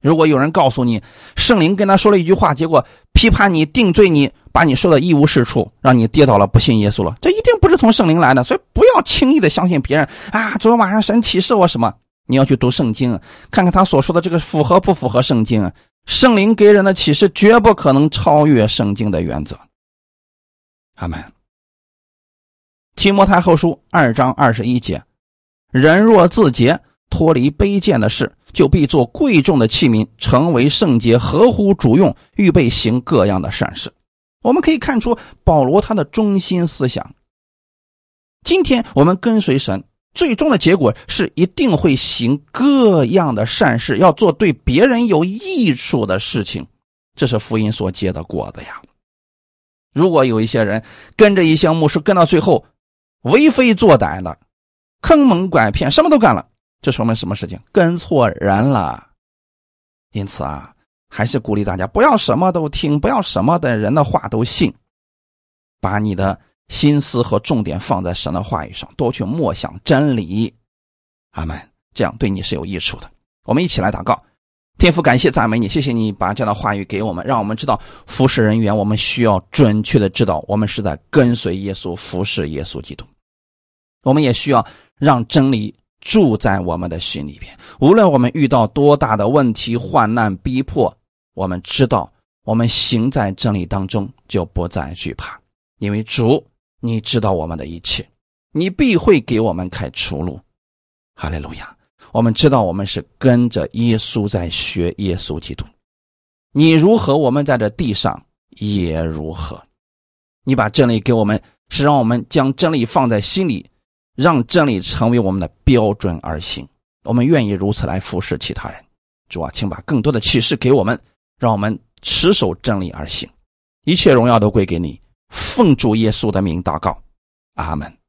[SPEAKER 1] 如果有人告诉你，圣灵跟他说了一句话，结果批判你、定罪你，把你说的一无是处，让你跌倒了，不信耶稣了，这一定不是从圣灵来的。所以不要轻易的相信别人啊！昨天晚上神启示我什么？你要去读圣经，看看他所说的这个符合不符合圣经。圣灵给人的启示绝不可能超越圣经的原则。阿门。提摩太后书二章二十一节。人若自洁，脱离卑贱的事，就必做贵重的器皿，成为圣洁，合乎主用，预备行各样的善事。我们可以看出保罗他的中心思想。今天我们跟随神，最终的结果是一定会行各样的善事，要做对别人有益处的事情。这是福音所结的果子呀。如果有一些人跟着一项牧师跟到最后，为非作歹的。坑蒙拐骗，什么都干了，这说明什么事情？跟错人了。因此啊，还是鼓励大家不要什么都听，不要什么的人的话都信，把你的心思和重点放在神的话语上，多去默想真理。阿门。这样对你是有益处的。我们一起来祷告，天父，感谢赞美你，谢谢你把这样的话语给我们，让我们知道服侍人员，我们需要准确的知道我们是在跟随耶稣，服侍耶稣基督。我们也需要让真理住在我们的心里边，无论我们遇到多大的问题、患难、逼迫。我们知道，我们行在真理当中，就不再惧怕，因为主，你知道我们的一切，你必会给我们开出路。哈利路亚！我们知道，我们是跟着耶稣在学耶稣基督。你如何，我们在这地上也如何。你把真理给我们，是让我们将真理放在心里，让真理成为我们的标准而行。我们愿意如此来服侍其他人。主啊，请把更多的启示给我们。让我们持守真理而行，一切荣耀都归给你。奉主耶稣的名祷告，阿门。